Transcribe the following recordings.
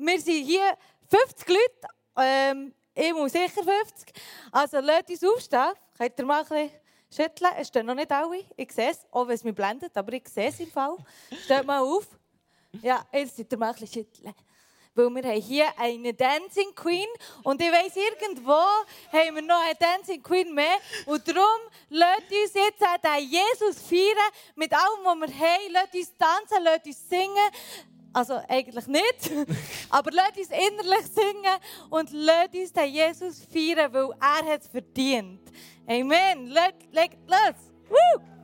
Wir sind hier 50 Leute. Ähm, ich muss sicher 50. Also lasst uns aufstehen. Könnt ihr mal ein bisschen schütteln? Es stehen noch nicht alle. Ich sehe es, auch wenn es mich blendet, aber ich sehe es im Fall. Steht mal auf. Ja, jetzt könnt ihr mal ein bisschen schütteln. Weil wir haben hier eine Dancing Queen und ich weiss, irgendwo haben wir noch eine Dancing Queen mehr. Und darum lasst uns jetzt auch den Jesus feiern mit allem, was wir haben. Lasst uns tanzen, lasst uns singen. Also eigentlich nicht, aber lasst uns innerlich singen und lasst uns den Jesus feiern, weil er es verdient. Amen. Legt los. Woo!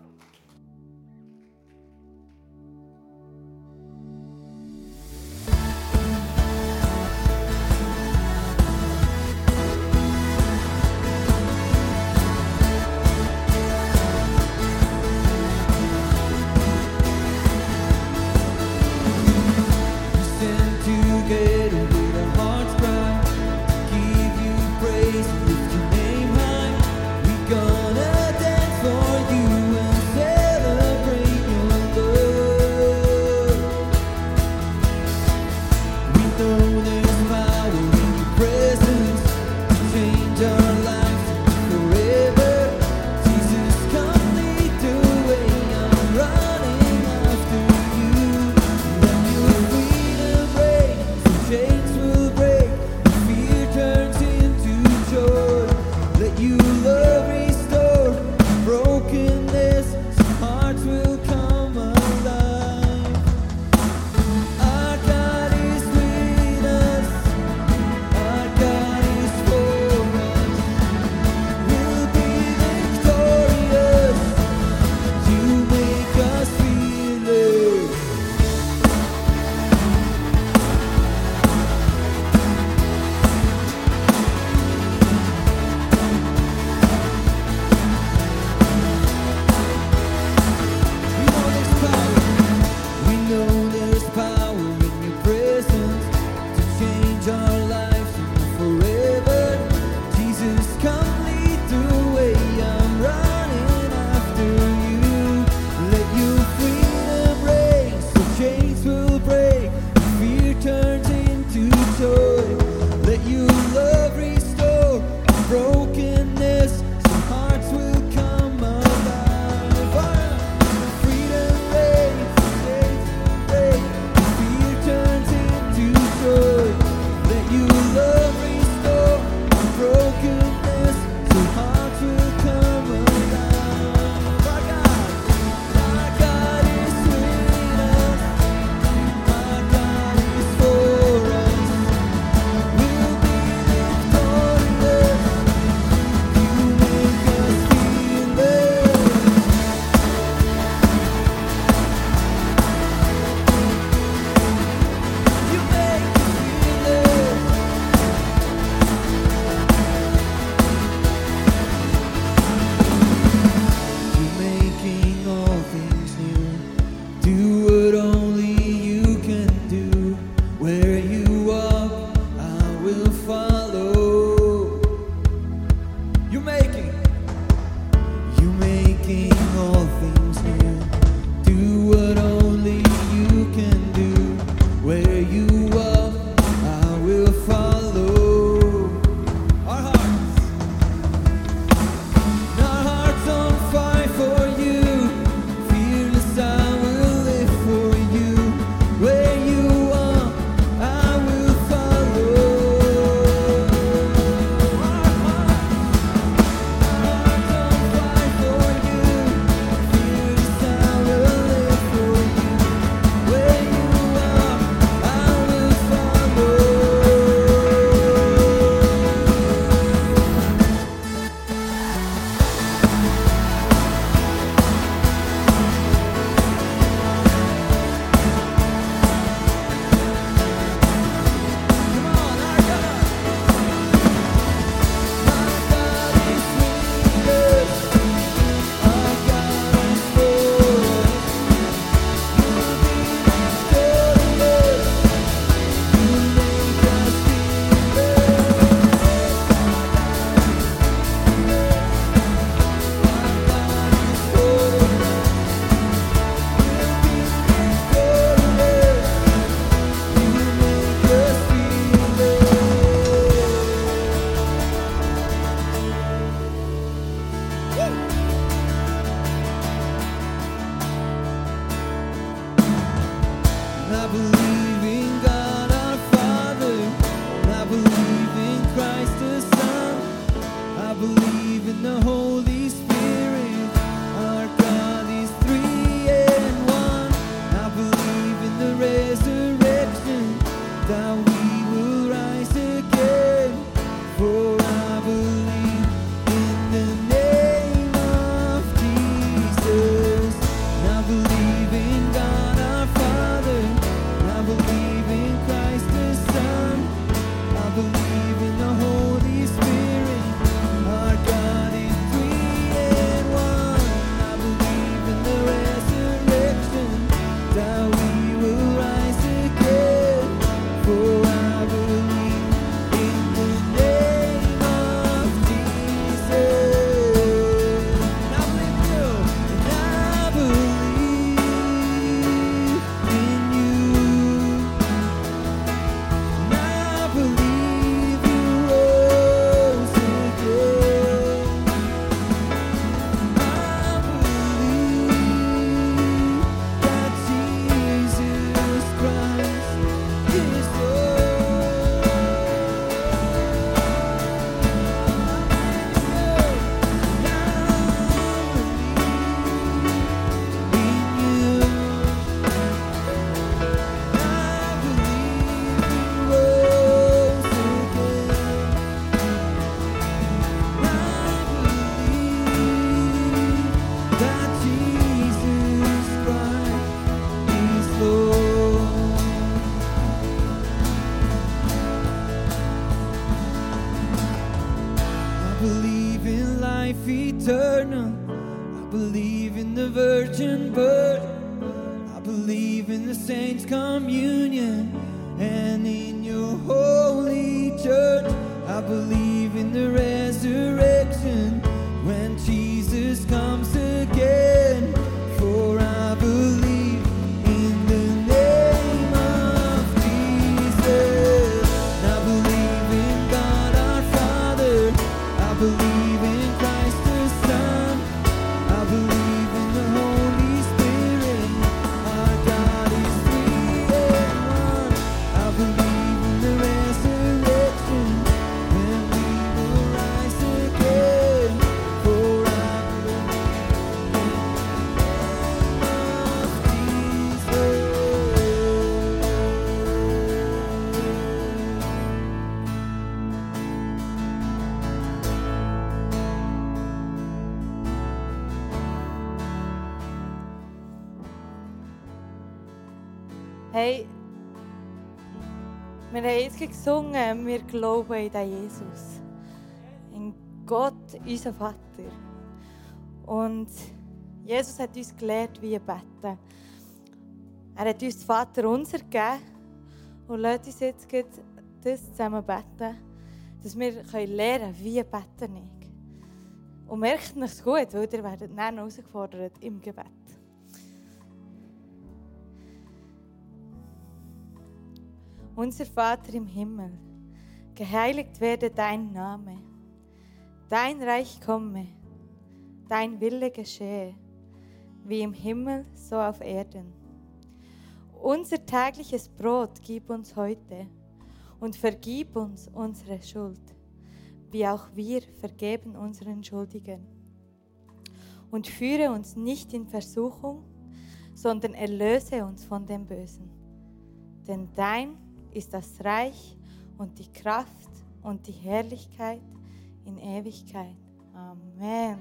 Believe in life eternal. I believe in the virgin birth. I believe in the saints' communion and in your holy church. I believe in the resurrection when Jesus comes again. Wir jetzt gesungen, wir glauben in den Jesus. In Gott, unser Vater. Und Jesus hat uns gelehrt, wie beten. Er hat uns Vater unser gegeben. Und lasst uns jetzt das zusammen beten, dass wir lernen können, wie beten ich. Und merkt es gut, weil ihr werdet dann herausgefordert im Gebet. Unser Vater im Himmel, geheiligt werde dein Name, dein Reich komme, dein Wille geschehe, wie im Himmel so auf Erden. Unser tägliches Brot gib uns heute und vergib uns unsere Schuld, wie auch wir vergeben unseren Schuldigen. Und führe uns nicht in Versuchung, sondern erlöse uns von dem Bösen. Denn dein ist das Reich und die Kraft und die Herrlichkeit in Ewigkeit. Amen.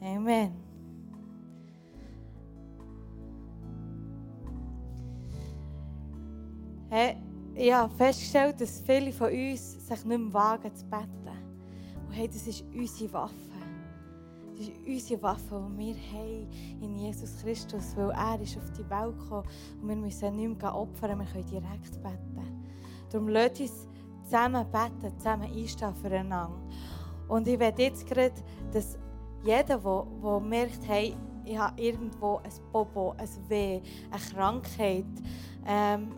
Amen. Hey, ich habe festgestellt, dass viele von uns sich nicht mehr wagen zu beten. Und hey, das ist unsere Waffe. Das ist unsere Waffe, die wir haben in Jesus Christus, weil er ist auf die Welt gekommen und wir müssen nicht mehr opfern, wir können direkt beten. Darum lasst uns zusammen beten, zusammen einstehen füreinander. Und ich will jetzt gerade, dass jeder, der, der merkt, hey, ich habe irgendwo ein Bobo, ein Weh, eine Krankheit, ähm,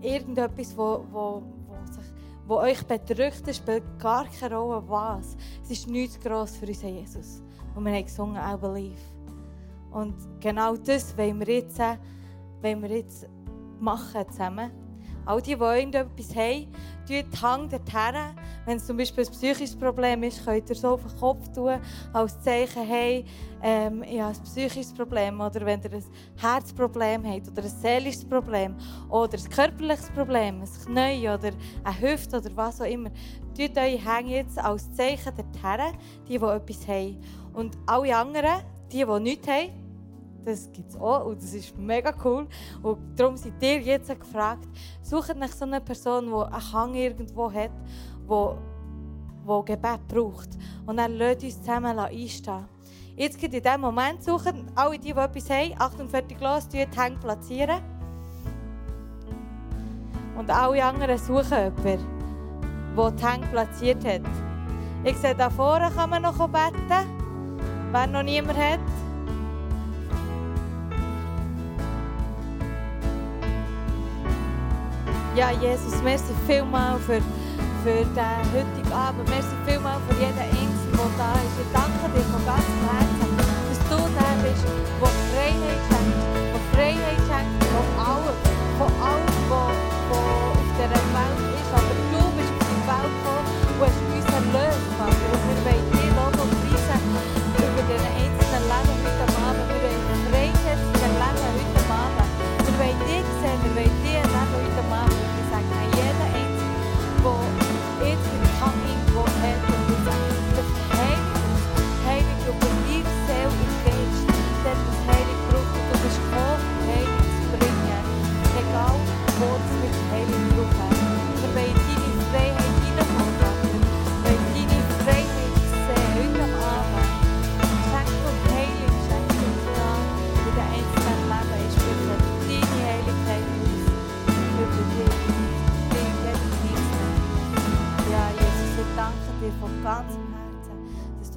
irgendetwas, wo, wo, wo, sich, wo euch bedrückt, spielt gar keine Rolle, was. Es ist nichts gross für unseren Jesus. Und wir haben gesungen, I believe. Und genau das wollen wir jetzt, äh, wollen wir jetzt machen zusammen. All die, die irgendetwas haben, tun die Hand dorthin. Wenn es zum Beispiel ein psychisches Problem ist, könnt ihr so auf den Kopf tun, als Zeichen, hey, ähm, ich habe ein psychisches Problem. Oder wenn ihr ein Herzproblem habt, oder ein seelisches Problem, oder ein körperliches Problem, ein Knie, oder eine Hüfte, oder was auch immer. Tut eure Hände jetzt als Zeichen dorthin, die, die etwas haben. Und alle anderen, die, die nichts haben, das gibt es auch und das ist mega cool. Und darum seid ihr jetzt gefragt, sucht nach so einer Person, die einen Hang irgendwo hat, wo Gebet braucht. Und dann lasst uns zusammen einstehen. Jetzt geht in diesem Moment suchen, alle die, die etwas haben, 48 los, die Hänge platzieren. Und alle anderen suchen jemanden, der die Hänge platziert hat. Ich sehe, da vorne kann man noch beten, wer noch niemand hat. Ja, Jesus, merci vielmal für, für den heutigen Abend. Merci vielmal für jeden Einzelnen, der da ist. Ich danke dir von ganzem Herzen, dass du da bist, der Freiheit schenkt.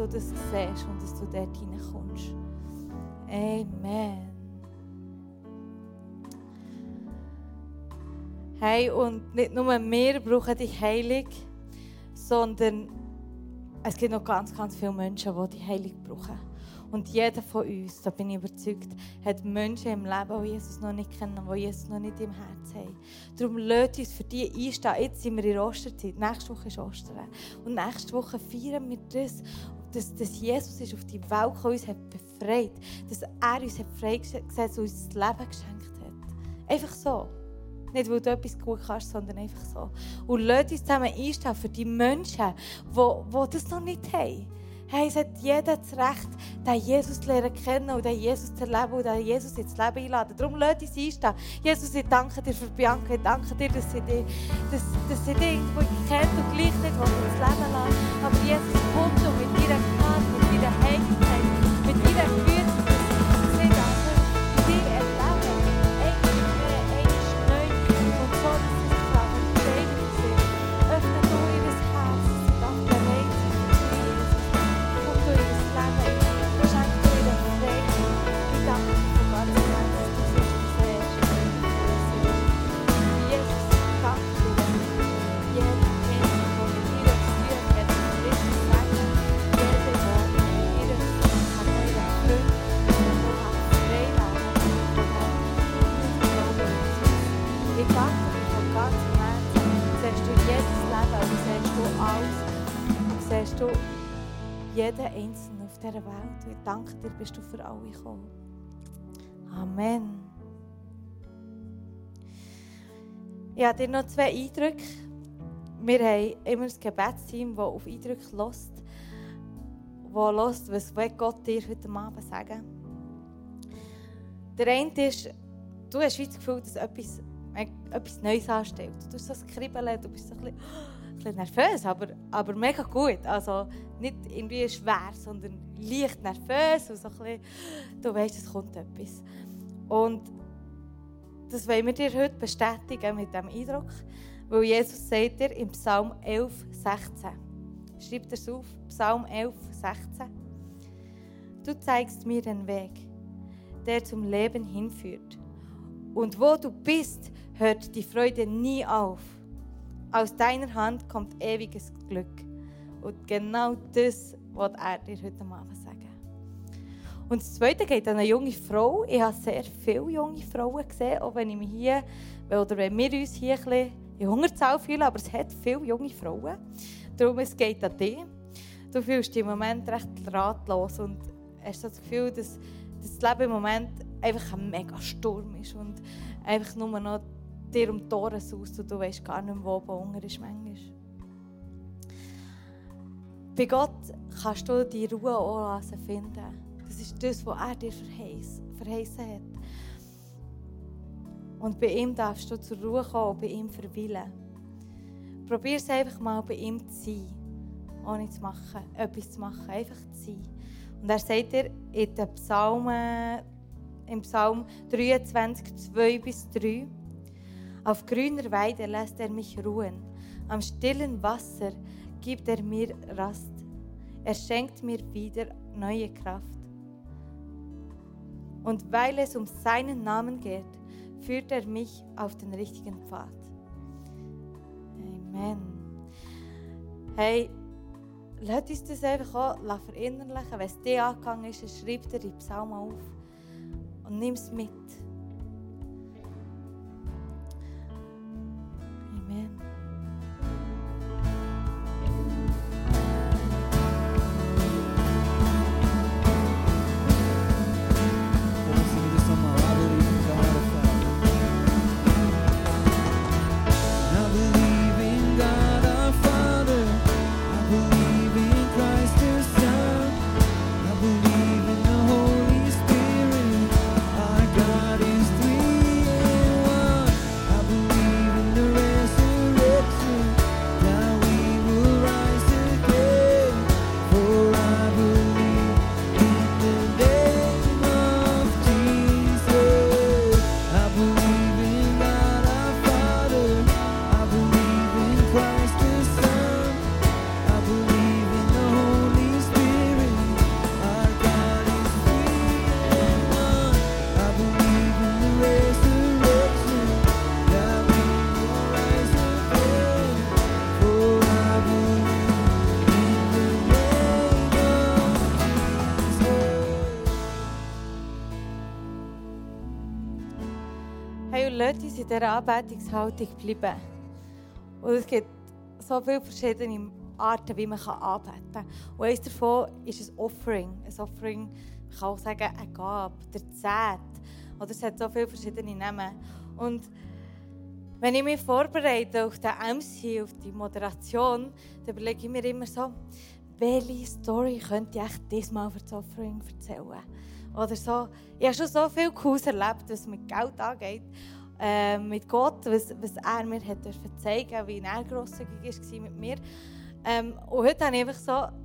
Du das siehst und dass du dort hineinkommst. Amen. Hey, und nicht nur wir brauchen die Heilung, sondern es gibt noch ganz, ganz viele Menschen, die die Heilung brauchen. Und jeder von uns, da bin ich überzeugt, hat Menschen im Leben, die Jesus noch nicht kennen, die Jesus noch nicht im Herzen haben. Darum lasst uns für die einstehen. Jetzt sind wir in Osterzeit. Nächste Woche ist Ostern. Und nächste Woche feiern wir das, dass, dass Jesus ist auf die Welt gekommen, uns hat befreit. Dass er uns hat freigesetzt und uns das Leben geschenkt hat. Einfach so. Nicht, weil du etwas gut kannst, sondern einfach so. Und lasst uns zusammen einstehen für die Menschen, die, die das noch nicht haben. Hey, es hat jeder das Recht, den Jesus zu lernen kennen und den Jesus zu erleben und den Jesus ins Leben einladen. Darum lasst uns einstehen. Jesus, ich danke dir für Bianca. Ich danke dir, dass sie dich, dass, dass sie dich irgendwo kennt und gleich nicht ins Leben lassen. Aber Jesus, komm du mit du jeden Einzelnen auf dieser Welt. Und ich danke dir, bist du für alle gekommen. Amen. Ich habe dir noch zwei Eindrücke. Wir haben immer ein Gebetsteam, das auf Eindrücke hört. Das hört, was Gott dir heute Abend sagen Der eine ist, du hast das Gefühl, dass etwas, äh, etwas Neues anstellt. Du tust so ein Kribbeln, du bist so ein bisschen, bisschen nervös, aber, aber mega gut. Also nicht irgendwie schwer, sondern leicht nervös und so ein bisschen, du weißt, es kommt etwas. Und das wollen wir dir heute bestätigen mit diesem Eindruck, weil Jesus sagt dir im Psalm 11, 16. Schreibt es auf, Psalm 11, 16. Du zeigst mir den Weg, der zum Leben hinführt. Und wo du bist, hört die Freude nie auf. Aus deiner Hand kommt ewiges Glück. Und genau das wird er dir heute Abend sagen. Und das Zweite geht an eine junge Frau. Ich habe sehr viele junge Frauen gesehen, auch wenn ich mich hier, oder wenn wir uns hier ein bisschen in Hungerzahl fühlen, aber es hat viele junge Frauen. Darum es geht an dich. Du fühlst dich im Moment recht ratlos und hast das Gefühl, dass, das Leben im Moment einfach ein mega Sturm ist und einfach nur noch dir um die Tore saust und du weißt gar nicht wo oben ist manchmal. Bei Gott kannst du die Ruhe auch finden. Das ist das, was er dir verheißen hat. Und bei ihm darfst du zur Ruhe kommen und bei ihm verweilen. Probier es einfach mal bei ihm zu sein. Ohne zu machen, etwas zu machen, einfach zu sein. Und er sagt dir in den Psalmen, im Psalm 23, 2 bis 3, auf grüner Weide lässt er mich ruhen, am stillen Wasser gibt er mir Rast. Er schenkt mir wieder neue Kraft. Und weil es um seinen Namen geht, führt er mich auf den richtigen Pfad. Amen. Hey, lass uns das einfach auch verinnerlichen. Wenn es dir angegangen ist, schreib dir die Psalmen auf und nimm es mit. In dieser Anbetungshaltung bleiben. Und es gibt so viele verschiedene Arten, wie man anbeten kann. Und eines davon ist ein Offering. Ein Offering, man kann auch sagen, eine Gabe, der Zehnt. Oder es hat so viele verschiedene Namen. Und wenn ich mich vorbereite auf den MC, auf die Moderation, dann überlege ich mir immer so, welche Story könnte ich echt diesmal für das Offering erzählen? Oder so. Ich habe schon so viel Cooles erlebt, was mit Geld angeht äh, mit Gott, was, was er mir hat zeigen wie er grosszügig war mit mir. Ähm, und heute habe ich einfach so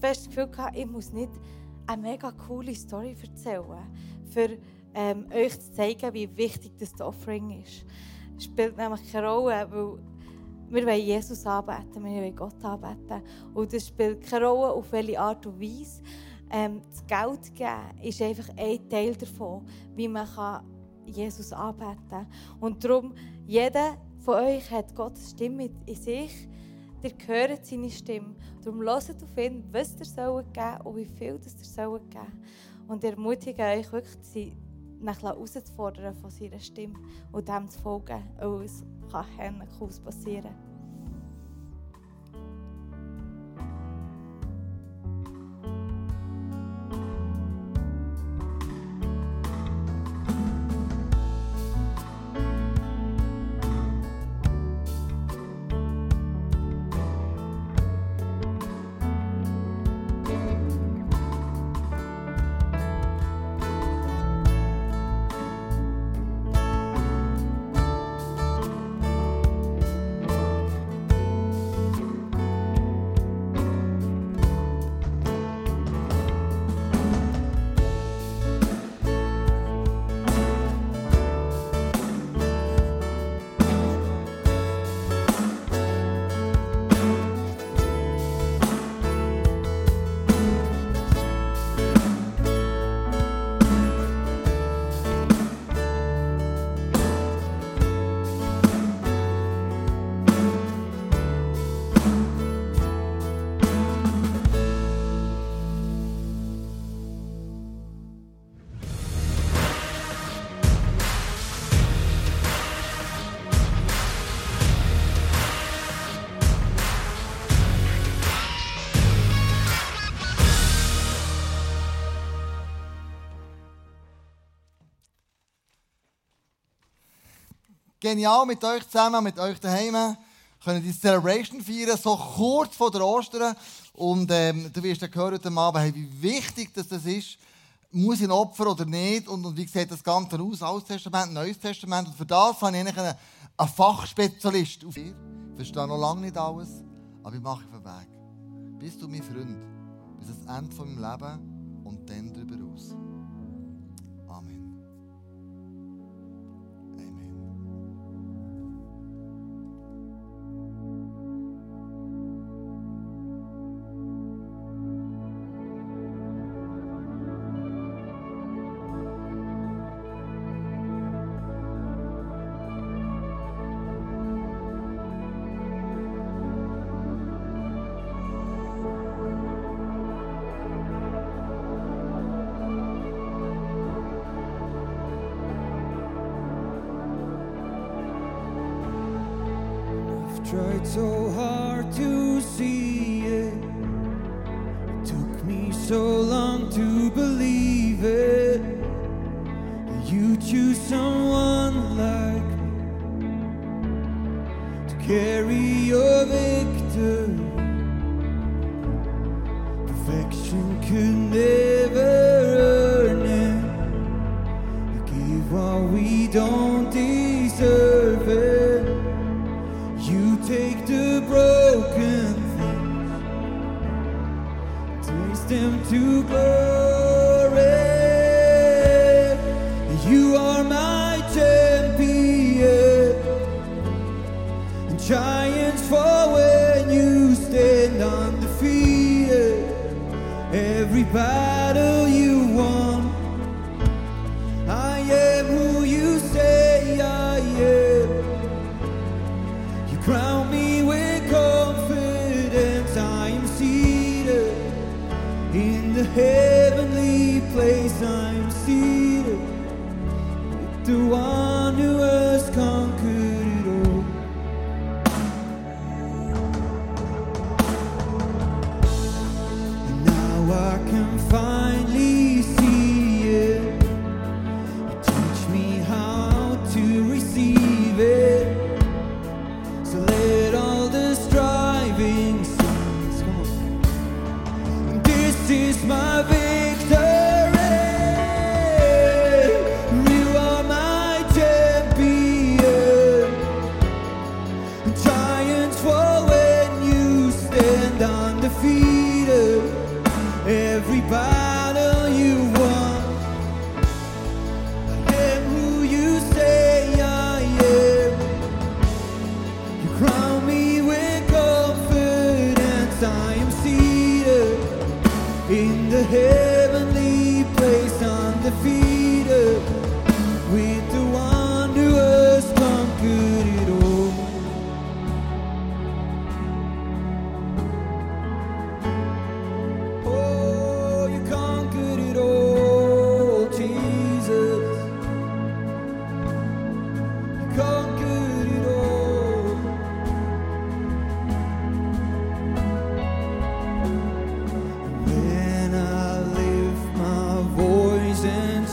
fest das Gefühl gehabt, ich muss nicht eine mega coole Story erzählen, für ähm, euch zu zeigen, wie wichtig das Offering ist. Es spielt nämlich keine Rolle, weil wir wollen Jesus anbeten, wir wollen Gott anbeten. Und es spielt keine Rolle, auf welche Art und Weise. Ähm, das Geld geben ist einfach ein Teil davon, wie man kann Jesus anbeten. Und darum, jeder von euch hat Gottes Stimme in sich. Ihr hört seine Stimme. Darum hört auf ihn, was ihr soll geben und wie viel das ihr soll geben. Und ermutige euch wirklich, sie herauszufordern von seiner Stimme und dem zu folgen. Und es kann Cooles passieren. genial mit euch zusammen, mit euch daheim, Wir können die Celebration feiern, so kurz vor der Ostern. Und ähm, du wirst ja hören heute Abend, hey, wie wichtig dass das ist. Muss ich ein Opfer oder nicht? Und, und wie sieht das Ganze aus? Altes Testament, Neues Testament. Und für das habe ich eigentlich einen, einen Fachspezialist auf. Ich verstehe noch lange nicht alles, aber ich mache einen Weg. Bist du mein Freund? Bis ans Ende meines Leben und dann darüber aus. so hard to as I'm seated with the one.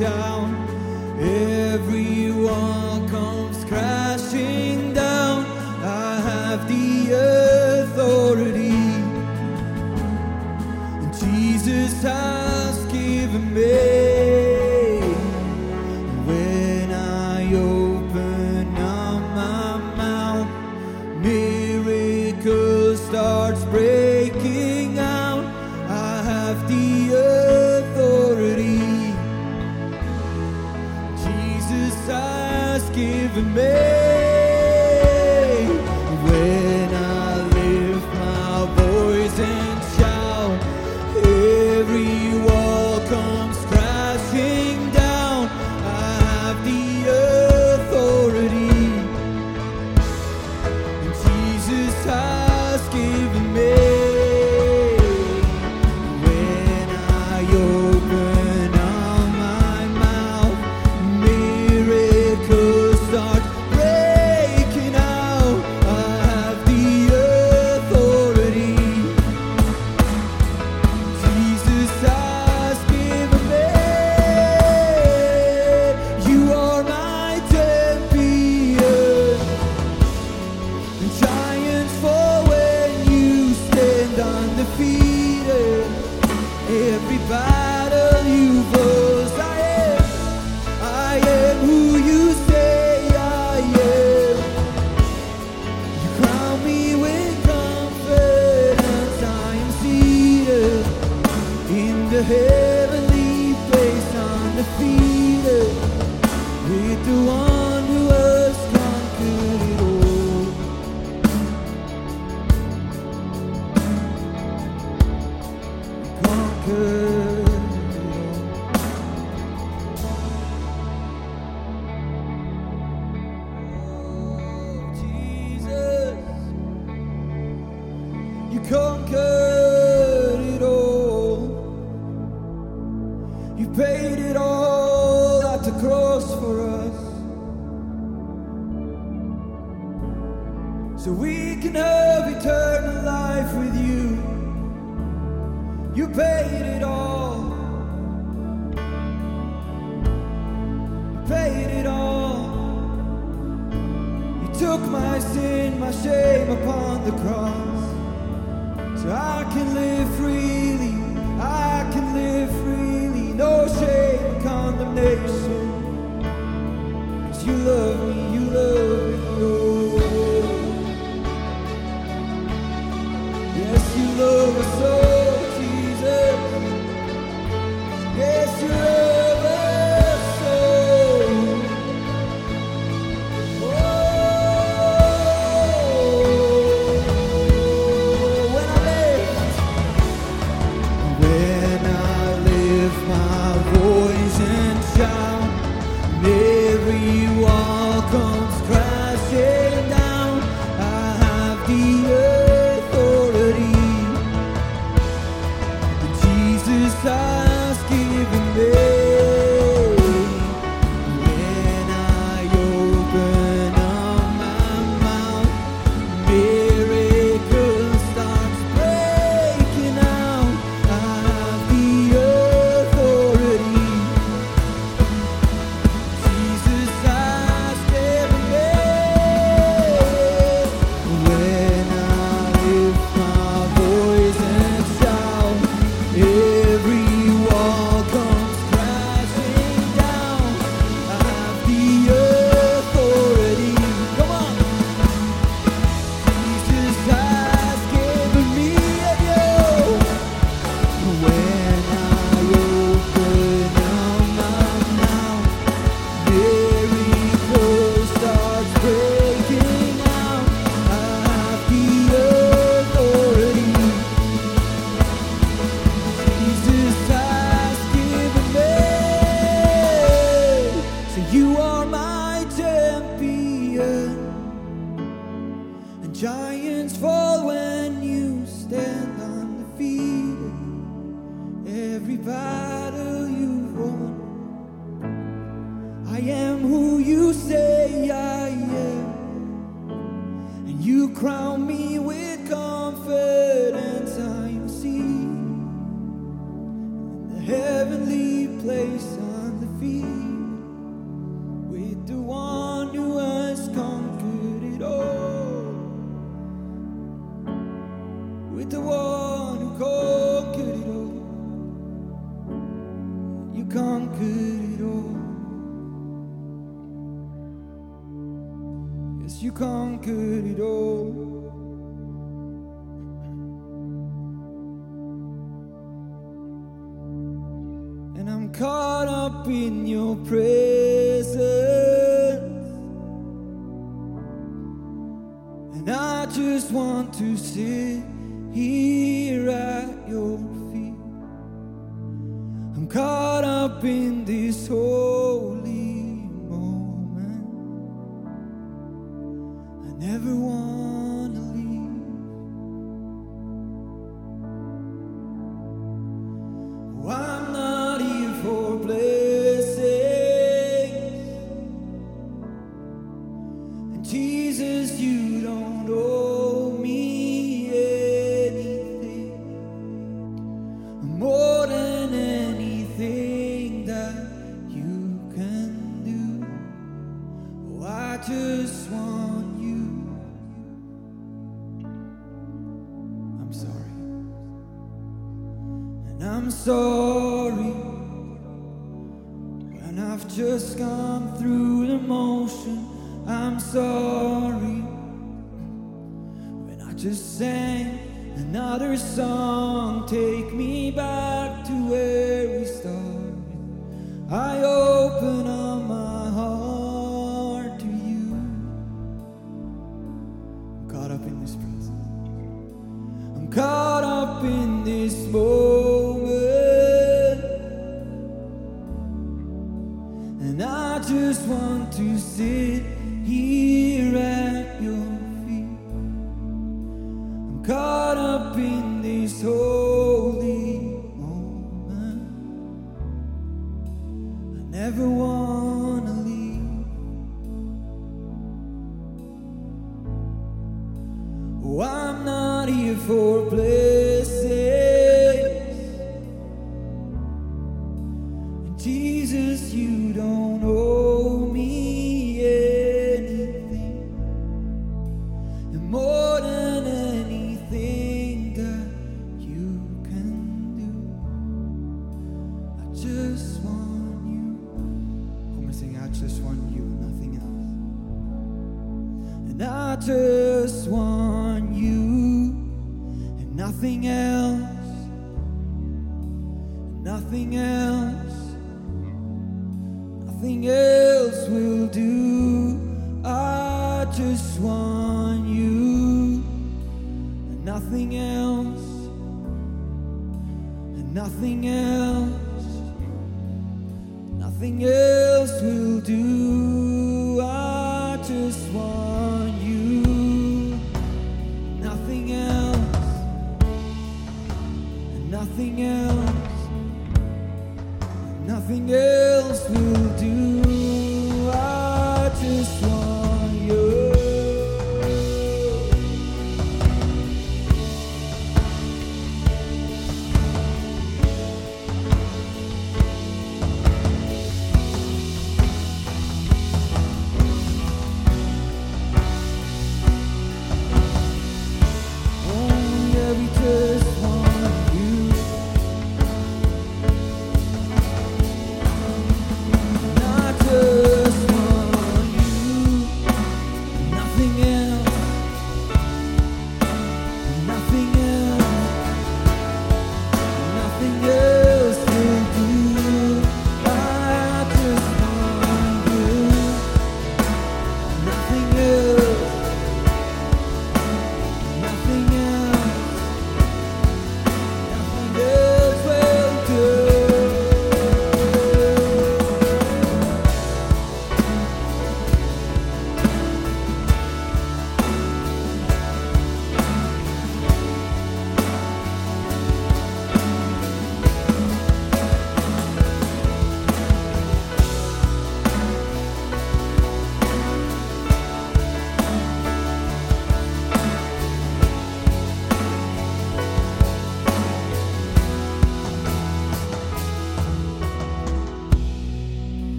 笑。made. you love me. And I just want to sit here at your feet. I'm caught up in this whole And I just want to sit here at your nothing else, nothing else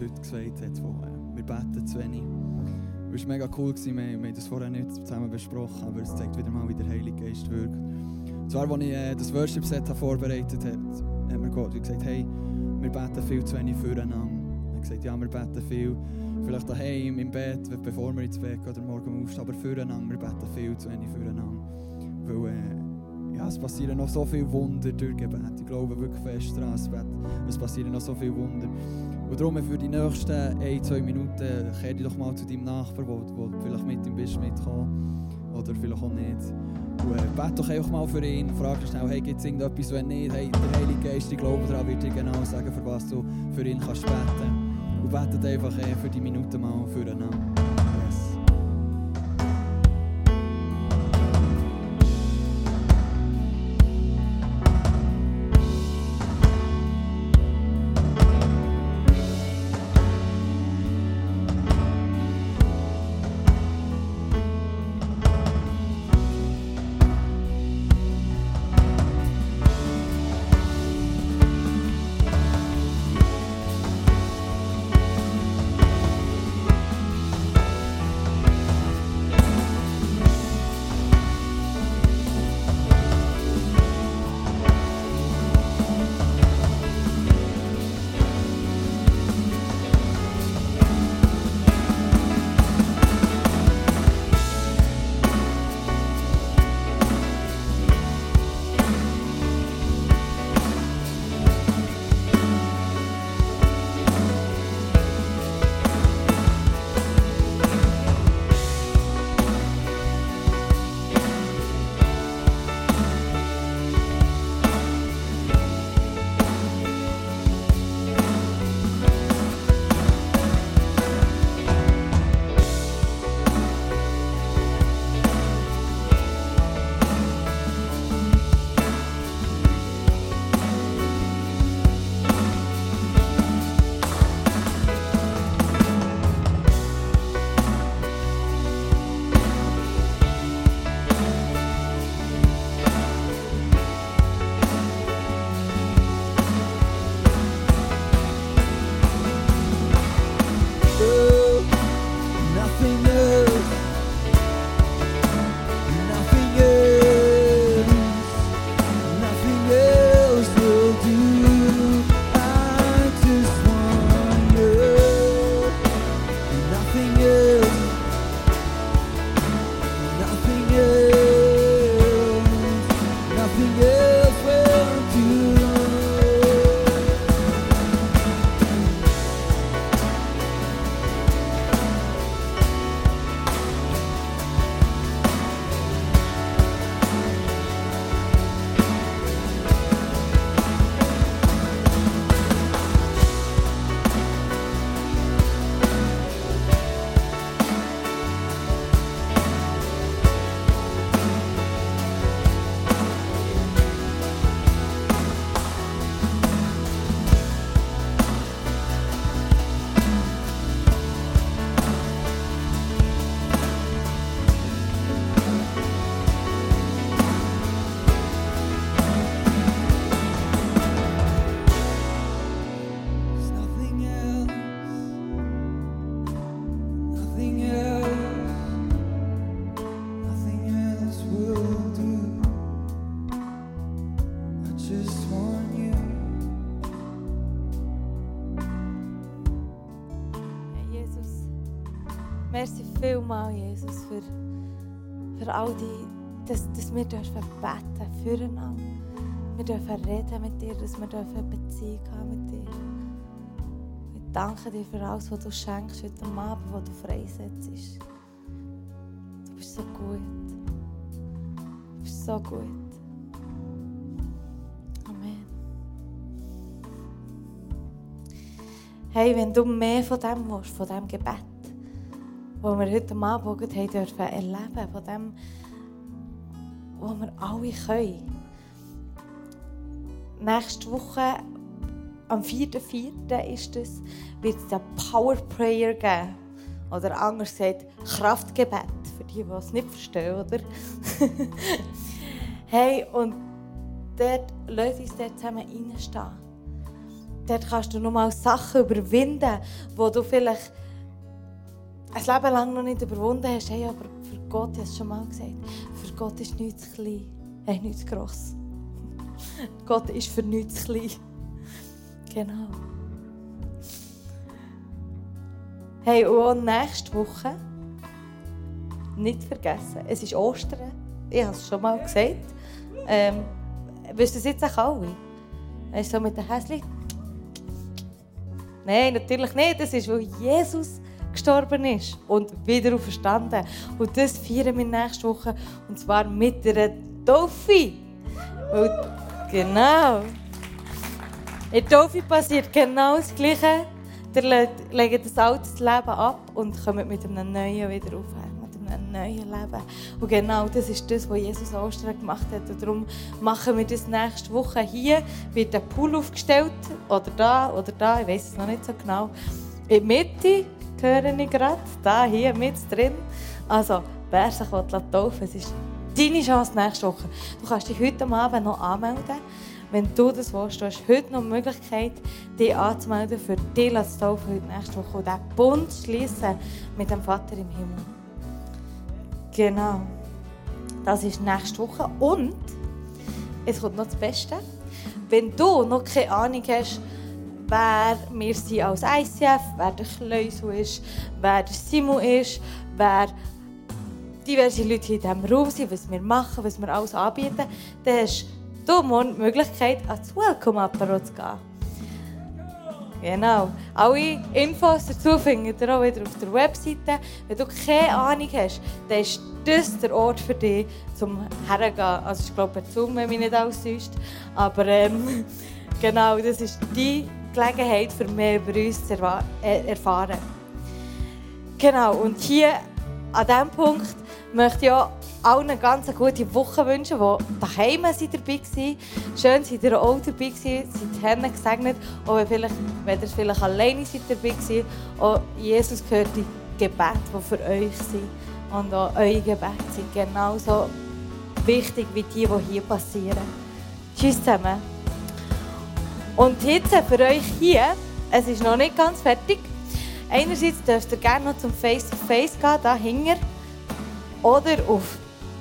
uns heute gesagt hat. Von, äh, wir beten zu wenig. Es war mega cool, gewesen. wir, haben das vorher nicht zusammen besprochen, aber es zeigt wieder mal, wie der Heilige Geist wirkt. Und zwar, als ich äh, das Worship-Set vorbereitet habe, hat mir Gott gesagt, hey, wir beten viel zu wenig füreinander. Er hat gesagt, ja, wir beten viel, vielleicht daheim im Bett, bevor wir ins Bett gehen oder morgen aufstehen, aber füreinander, wir beten viel zu wenig füreinander. Weil, äh, ja, es passieren noch so viele Wunder durch Gebet. Ich glaube wirklich fest daran, es passieren noch so viele Wunder. Und darum für die nächsten ein, zwei Minuten kehr dich doch mal zu deinem Nachbarn, du vielleicht mit ihm bist, mitkommen. Oder vielleicht auch nicht. Und äh, bet doch einfach mal für ihn. Frag schnell, hey, gibt es irgendetwas, wenn nicht? Hey, der Heilige Geist, ich glaube daran, wird dir genau sagen, für was du für ihn kannst beten. Und betet einfach äh, für die Minuten mal füreinander. Merci vielmal, Jesus, für, für all die, dass, dass wir dürfen beten füreinander. Wir dürfen reden mit dir, dass wir dürfen Beziehung haben mit dir. Ich danke dir für alles, was du schenkst heute Abend, was du freisetzt. Du bist so gut. Du bist so gut. Hey, wenn du mehr von dem willst, von dem Gebet, das wir heute Abend haben dürfen erleben, von dem, was wir alle können. Nächste Woche, am 4.4. ist es, wird es eine Power Prayer geben. Oder anders gesagt, Kraftgebet, für die, die es nicht verstehen, oder? hey, und dort, lass uns dort zusammen reinstehen. Dort kannst du nochmal Sachen überwinden, die du vielleicht ein Leben lang noch nicht überwunden hast. Hey, aber für Gott, ich habe es schon mal gesagt, für Gott ist nichts klein, hey, nichts gross. Gott ist für nichts klein. Genau. Hey, und nächste Woche, nicht vergessen, es ist Ostern. Ich habe es schon mal gesagt. Ähm, wisst ihr es jetzt auch alle? Weißt du, so mit den Häschen? Nein, natürlich nicht. Das ist, weil Jesus gestorben ist und wieder auferstanden. Und das feiern wir nächste Woche. Und zwar mit einer Taufe. Genau. In der Taufe passiert genau das Gleiche. Ihr legt das alte Leben ab und kommt mit einem neuen wieder auf. Einem Leben. Und genau das ist das, was Jesus Ostern gemacht hat. Und darum machen wir das nächste Woche. Hier wird ein Pool aufgestellt. Oder da, oder da. Ich weiß es noch nicht so genau. In der Mitte höre ich gerade. Da, hier, mit drin. Also, wer sich taufen es ist deine Chance nächste Woche. Du kannst dich heute Abend noch anmelden. Wenn du das willst, du hast heute noch die Möglichkeit, dich anzumelden, für dich zu taufen heute nächste Woche und diesen Bund schließen mit dem Vater im Himmel. Genau. Das ist nächste Woche. Und es kommt noch das Beste. Wenn du noch keine Ahnung hast, wer wir sind als ICF, wer der Kleusel ist, wer der Simon ist, wer diverse Leute in diesem Raum sind, was wir machen, was wir alles anbieten, dann hast du morgen die Möglichkeit, ans Welcome-Apero zu gehen. Genau. Alle Infos dazu findet ihr auch wieder auf der Webseite. Wenn du keine Ahnung hast, dann ist das der Ort für dich, zum hergehen. Also ich glaube, Zoom, wenn mich nicht alles täuscht. Aber ähm, genau, das ist die Gelegenheit, für mehr über uns zu äh, erfahren. Genau, und hier an diesem Punkt möchte ich auch allen eine ganz gute Woche wünschen, die daheim sind dabei waren. Schön, dass ihr auch dabei gewesen, seid Herren gesegnet. Auch wenn, vielleicht, wenn ihr vielleicht alleine seid dabei gewesen, auch Jesus gehört die Gebete, die für euch sind. Und auch eure Gebete sind genauso wichtig wie die, die hier passieren. Tschüss zusammen. Und jetzt für euch hier, es ist noch nicht ganz fertig. Einerseits dürft ihr gerne noch zum Face-to-Face -face gehen, da hinten. Oder auf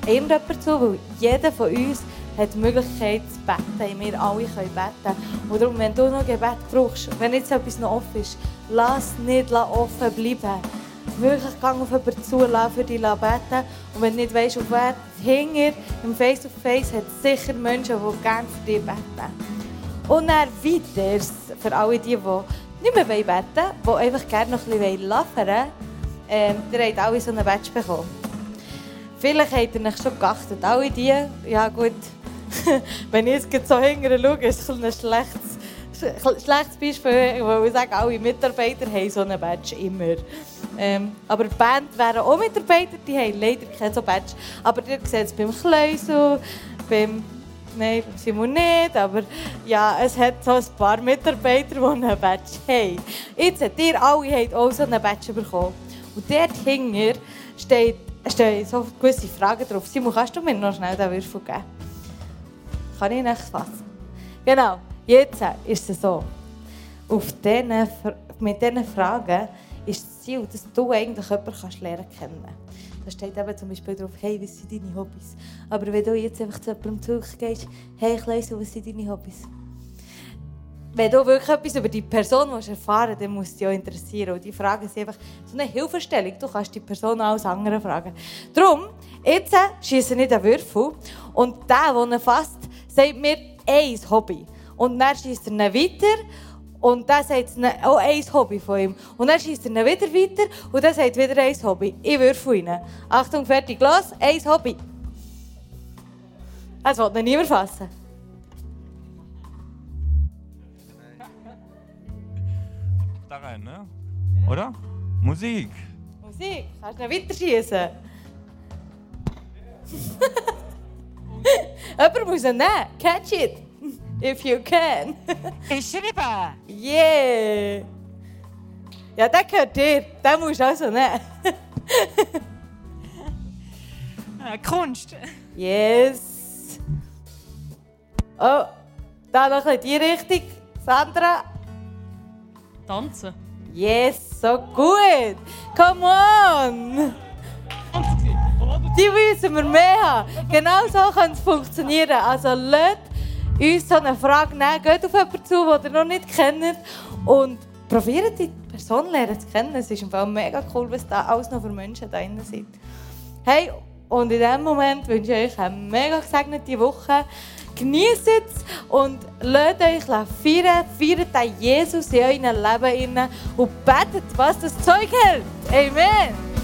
irgendjemanden zu, weil jeder von uns hat die Möglichkeit zu beten. Wir alle können beten. Und darum, wenn du noch Gebet brauchst, wenn jetzt etwas noch offen ist, lass nicht offen bleiben. Wirklich gang auf jemanden zu, lass für dich beten. Und wenn du nicht weißt, auf wer, hinter im Face-to-Face hat es sicher Menschen, die gerne für dich beten. Und dann weiter, für alle die, die nicht mehr beten wollen, die einfach gerne noch ein bisschen laufen wollen, ähm, ihr habt alle so einen Badge bekommen. Vielleicht habt ihr euch schon geachtet. Alle die, ja gut, wenn ich jetzt so hinterher schaue, ist es ein schlechtes, schlechtes Beispiel, weil ich sage, alle Mitarbeiter haben so einen Badge immer. Ähm, aber die Band wären auch Mitarbeiter, die haben leider keinen so Badge. Aber ihr seht es beim Kleusel, beim Nein, Simon nicht, aber ja, es hat so ein paar Mitarbeiter, die einen Badge haben. Jetzt, ihr alle habt auch so einen Badge bekommen. Und dort steht, stehen so gewisse Fragen drauf. Simon, kannst du mir noch schnell den Würfel geben? Kann ich nicht fassen? Genau, jetzt ist es so. Auf diesen, mit diesen Fragen ist das Ziel, dass du eigentlich jemanden kannst lernen kennen da steht eben zum Beispiel drauf, hey, was sind deine Hobbys? Aber wenn du jetzt einfach zu jemandem zurückgehst, hey, Kleusel, was sind deine Hobbys? wenn du wirklich etwas über die Person erfahren willst, dann muss es dich auch interessieren. Und die Fragen sind einfach so eine Hilfestellung. Du kannst die Person auch als andere fragen. Darum, jetzt schieße nicht den Würfel. Und der, der ihn fasst, sagt mir ein Hobby. Und dann schießt er ihn weiter. Und dann sagt es auch ein Hobby von ihm. Und dann schießt er ihn wieder weiter. Und dann sagt wieder ein Hobby. Ich würfel rein. Achtung, fertig, los. Ein Hobby. Das will niemand fassen. Da rein, ne? Oder? Musik. Musik, kannst du noch weiter schießen? Jemand muss ihn nehmen. Catch it. If you can. Ich schreibe. Yeah. Ja, der gehört dir. Den musst du also. Äh, Kunst. Yes. Oh, da noch in die Richtung. Sandra. Tanzen. Yes, so gut. Come on. Die müssen wir mehr haben. Genau so kann es funktionieren. Also lasst uns so eine Frage nehmen. Geht auf jemanden zu, den ihr noch nicht kennt. Und probiert die Person lernen zu kennen. Es ist Fall mega cool, was da alles noch für Menschen da drin sind. Hey, und in diesem Moment wünsche ich euch eine mega gesegnete Woche. Genießt es und lasst euch feiern. Feiert Jesus in eurem Leben und betet, was das Zeug hält. Amen.